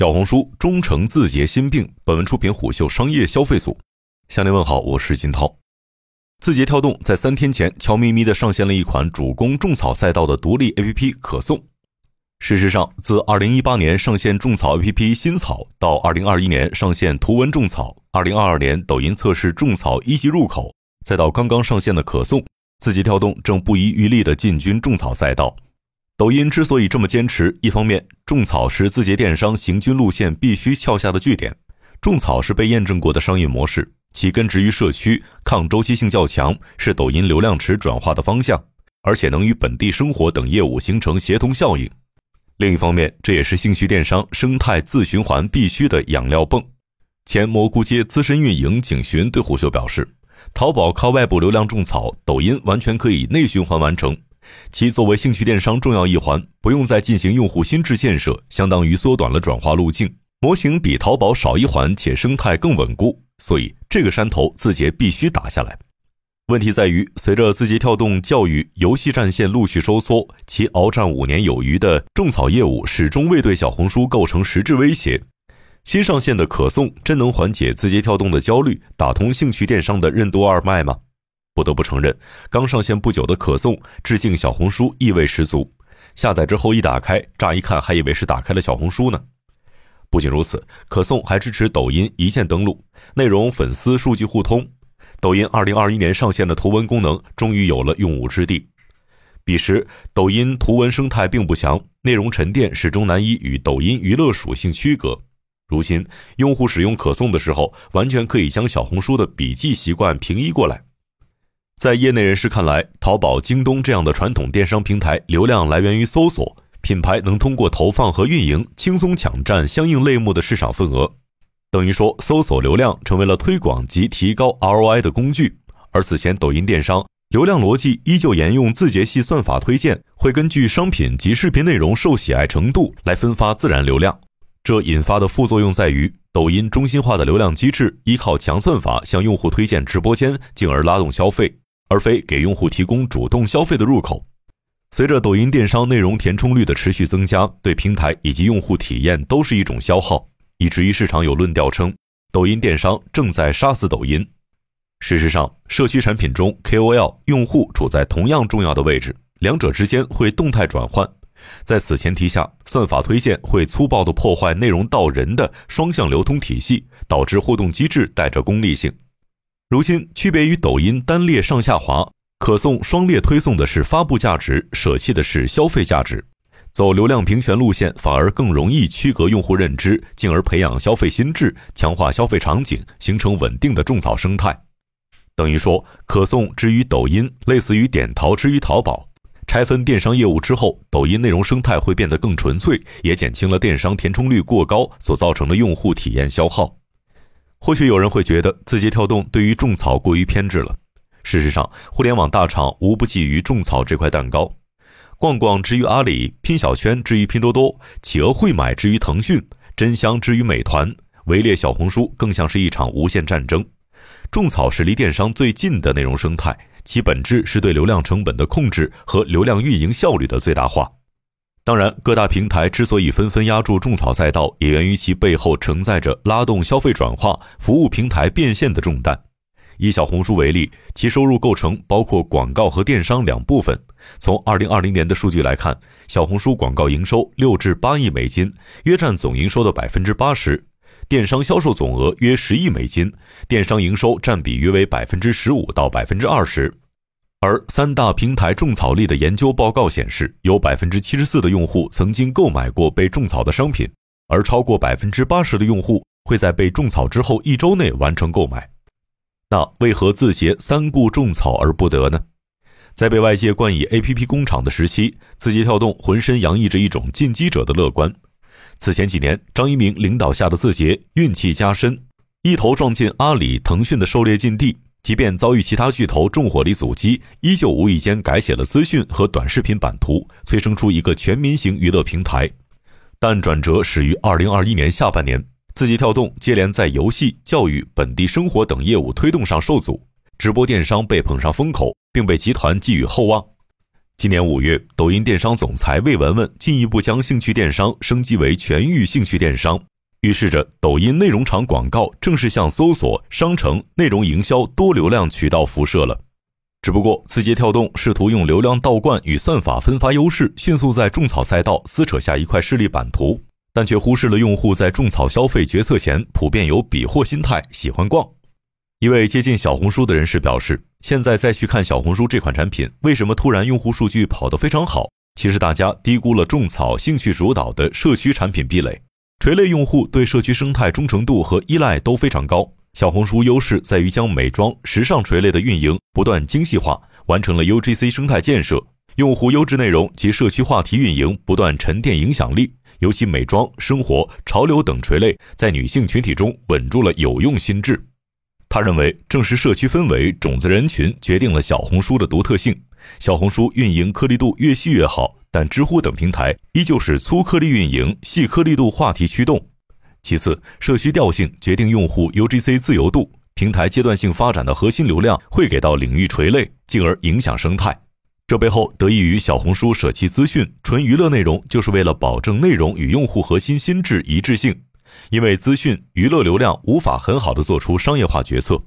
小红书忠诚字节心病。本文出品虎嗅商业消费组。向您问好，我是金涛。字节跳动在三天前悄咪咪的上线了一款主攻种草赛道的独立 APP 可颂。事实上，自2018年上线种草 APP 新草，到2021年上线图文种草，2022年抖音测试种草一级入口，再到刚刚上线的可颂，字节跳动正不遗余力的进军种草赛道。抖音之所以这么坚持，一方面种草是字节电商行军路线必须撬下的据点，种草是被验证过的商业模式，其根植于社区，抗周期性较强，是抖音流量池转化的方向，而且能与本地生活等业务形成协同效应。另一方面，这也是兴趣电商生态自循环必须的养料泵。前蘑菇街资深运营景寻对虎嗅表示，淘宝靠外部流量种草，抖音完全可以内循环完成。其作为兴趣电商重要一环，不用再进行用户心智建设，相当于缩短了转化路径。模型比淘宝少一环，且生态更稳固，所以这个山头字节必须打下来。问题在于，随着字节跳动教育、游戏战线陆续收缩，其鏖战五年有余的种草业务始终未对小红书构成实质威胁。新上线的可颂真能缓解字节跳动的焦虑，打通兴趣电商的任督二脉吗？不得不承认，刚上线不久的可颂致敬小红书意味十足。下载之后一打开，乍一看还以为是打开了小红书呢。不仅如此，可颂还支持抖音一键登录，内容粉丝数据互通。抖音二零二一年上线的图文功能终于有了用武之地。彼时，抖音图文生态并不强，内容沉淀始终难以与抖音娱乐属性区隔。如今，用户使用可颂的时候，完全可以将小红书的笔记习惯平移过来。在业内人士看来，淘宝、京东这样的传统电商平台，流量来源于搜索，品牌能通过投放和运营轻松抢占相应类目的市场份额，等于说搜索流量成为了推广及提高 ROI 的工具。而此前抖音电商流量逻辑依旧沿用字节系算法推荐，会根据商品及视频内容受喜爱程度来分发自然流量，这引发的副作用在于，抖音中心化的流量机制依靠强算法向用户推荐直播间，进而拉动消费。而非给用户提供主动消费的入口。随着抖音电商内容填充率的持续增加，对平台以及用户体验都是一种消耗，以至于市场有论调称，抖音电商正在杀死抖音。事实上，社区产品中 KOL 用户处在同样重要的位置，两者之间会动态转换。在此前提下，算法推荐会粗暴地破坏内容到人的双向流通体系，导致互动机制带着功利性。如今，区别于抖音单列上下滑，可颂双列推送的是发布价值，舍弃的是消费价值。走流量平权路线，反而更容易区隔用户认知，进而培养消费心智，强化消费场景，形成稳定的种草生态。等于说，可颂之于抖音，类似于点淘之于淘宝。拆分电商业务之后，抖音内容生态会变得更纯粹，也减轻了电商填充率过高所造成的用户体验消耗。或许有人会觉得字节跳动对于种草过于偏执了。事实上，互联网大厂无不觊觎种草这块蛋糕。逛逛之于阿里，拼小圈之于拼多多，企鹅会买之于腾讯，真香之于美团，围猎小红书更像是一场无限战争。种草是离电商最近的内容生态，其本质是对流量成本的控制和流量运营效率的最大化。当然，各大平台之所以纷纷压住种草赛道，也源于其背后承载着拉动消费转化、服务平台变现的重担。以小红书为例，其收入构成包括广告和电商两部分。从2020年的数据来看，小红书广告营收六至八亿美金，约占总营收的百分之八十；电商销售总额约十亿美金，电商营收占比约为百分之十五到百分之二十。而三大平台种草力的研究报告显示，有百分之七十四的用户曾经购买过被种草的商品，而超过百分之八十的用户会在被种草之后一周内完成购买。那为何字节三顾种草而不得呢？在被外界冠以 “APP 工厂”的时期，字节跳动浑身洋溢着一种进击者的乐观。此前几年，张一鸣领导下的字节运气加深，一头撞进阿里、腾讯的狩猎禁地。即便遭遇其他巨头重火力阻击，依旧无意间改写了资讯和短视频版图，催生出一个全民型娱乐平台。但转折始于二零二一年下半年，字节跳动接连在游戏、教育、本地生活等业务推动上受阻，直播电商被捧上风口，并被集团寄予厚望。今年五月，抖音电商总裁魏文文进一步将兴趣电商升级为全域兴趣电商，预示着抖音内容厂广告正式向搜索、商城、内容营销多流量渠道辐射了。只不过，字节跳动试图用流量倒灌与算法分发优势，迅速在种草赛道撕扯下一块势力版图，但却忽视了用户在种草消费决策前普遍有比货心态，喜欢逛。一位接近小红书的人士表示：“现在再去看小红书这款产品，为什么突然用户数据跑得非常好？其实大家低估了种草兴趣主导的社区产品壁垒。”垂类用户对社区生态忠诚度和依赖都非常高。小红书优势在于将美妆、时尚垂类的运营不断精细化，完成了 UGC 生态建设。用户优质内容及社区话题运营不断沉淀影响力，尤其美妆、生活、潮流等垂类在女性群体中稳住了有用心智。他认为，正是社区氛围、种子人群决定了小红书的独特性。小红书运营颗粒度越细越好。但知乎等平台依旧是粗颗粒运营、细颗粒度话题驱动。其次，社区调性决定用户 UGC 自由度。平台阶段性发展的核心流量会给到领域垂类，进而影响生态。这背后得益于小红书舍弃资讯、纯娱乐内容，就是为了保证内容与用户核心心智一致性。因为资讯、娱乐流量无法很好的做出商业化决策。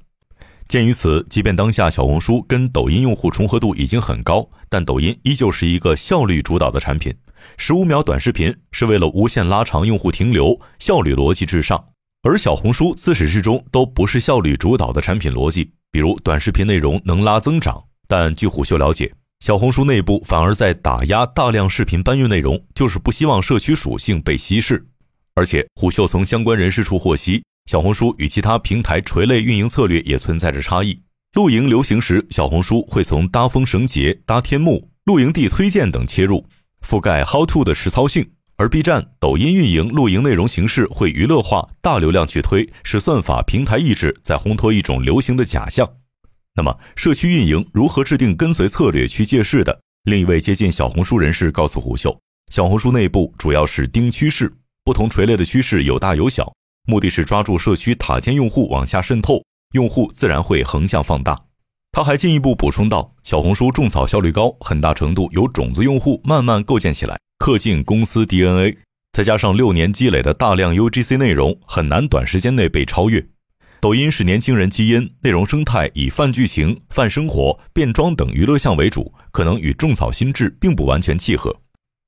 鉴于此，即便当下小红书跟抖音用户重合度已经很高，但抖音依旧是一个效率主导的产品。十五秒短视频是为了无限拉长用户停留，效率逻辑至上。而小红书自始至终都不是效率主导的产品逻辑。比如短视频内容能拉增长，但据虎嗅了解，小红书内部反而在打压大量视频搬运内容，就是不希望社区属性被稀释。而且虎嗅从相关人士处获悉。小红书与其他平台垂类运营策略也存在着差异。露营流行时，小红书会从搭风绳结、搭天幕、露营地推荐等切入，覆盖 How to 的实操性；而 B 站、抖音运营露营内容形式会娱乐化、大流量去推，是算法平台意志在烘托一种流行的假象。那么，社区运营如何制定跟随策略去借势的？另一位接近小红书人士告诉虎嗅，小红书内部主要是盯趋势，不同垂类的趋势有大有小。目的是抓住社区塔尖用户往下渗透，用户自然会横向放大。他还进一步补充道：“小红书种草效率高，很大程度由种子用户慢慢构建起来，刻进公司 DNA，再加上六年积累的大量 UGC 内容，很难短时间内被超越。抖音是年轻人基因，内容生态以泛剧情、泛生活、变装等娱乐项为主，可能与种草心智并不完全契合。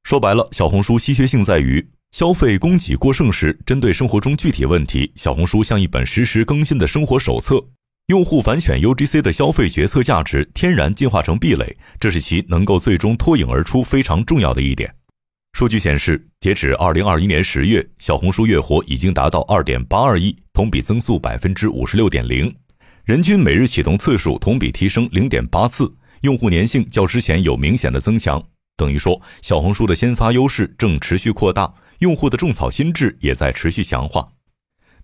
说白了，小红书稀缺性在于。”消费供给过剩时，针对生活中具体问题，小红书像一本实时更新的生活手册。用户反选 UGC 的消费决策价值天然进化成壁垒，这是其能够最终脱颖而出非常重要的一点。数据显示，截止二零二一年十月，小红书月活已经达到二点八二亿，同比增速百分之五十六点零，人均每日启动次数同比提升零点八次，用户粘性较之前有明显的增强。等于说，小红书的先发优势正持续扩大。用户的种草心智也在持续强化。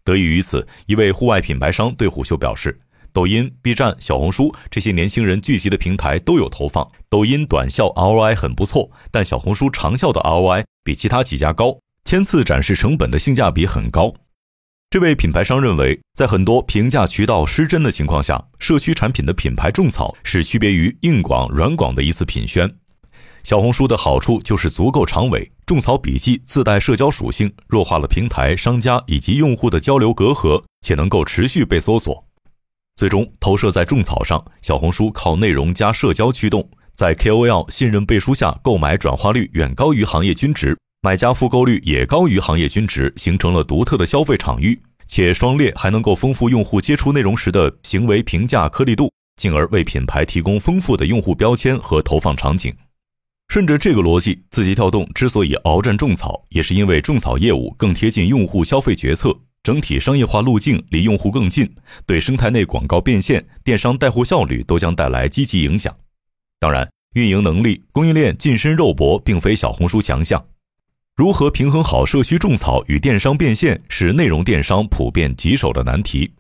得益于此，一位户外品牌商对虎嗅表示：“抖音、B 站、小红书这些年轻人聚集的平台都有投放。抖音短效 ROI 很不错，但小红书长效的 ROI 比其他几家高，千次展示成本的性价比很高。”这位品牌商认为，在很多评价渠道失真的情况下，社区产品的品牌种草是区别于硬广、软广的一次品宣。小红书的好处就是足够长尾，种草笔记自带社交属性，弱化了平台、商家以及用户的交流隔阂，且能够持续被搜索。最终投射在种草上，小红书靠内容加社交驱动，在 KOL 信任背书下，购买转化率远高于行业均值，买家复购率也高于行业均值，形成了独特的消费场域。且双列还能够丰富用户接触内容时的行为评价颗粒度，进而为品牌提供丰富的用户标签和投放场景。顺着这个逻辑，字节跳动之所以鏖战种草，也是因为种草业务更贴近用户消费决策，整体商业化路径离用户更近，对生态内广告变现、电商带货效率都将带来积极影响。当然，运营能力、供应链近身肉搏并非小红书强项，如何平衡好社区种草与电商变现，是内容电商普遍棘手的难题。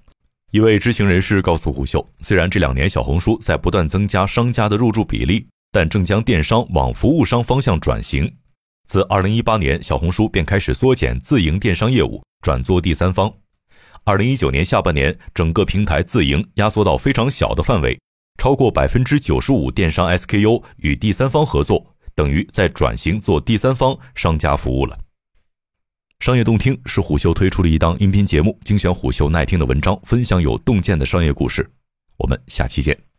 一位知情人士告诉虎嗅，虽然这两年小红书在不断增加商家的入驻比例。但正将电商往服务商方向转型。自2018年，小红书便开始缩减自营电商业务，转做第三方。2019年下半年，整个平台自营压缩到非常小的范围，超过百分之九十五电商 SKU 与第三方合作，等于在转型做第三方商家服务了。商业洞听是虎嗅推出的一档音频节目，精选虎嗅耐听的文章，分享有洞见的商业故事。我们下期见。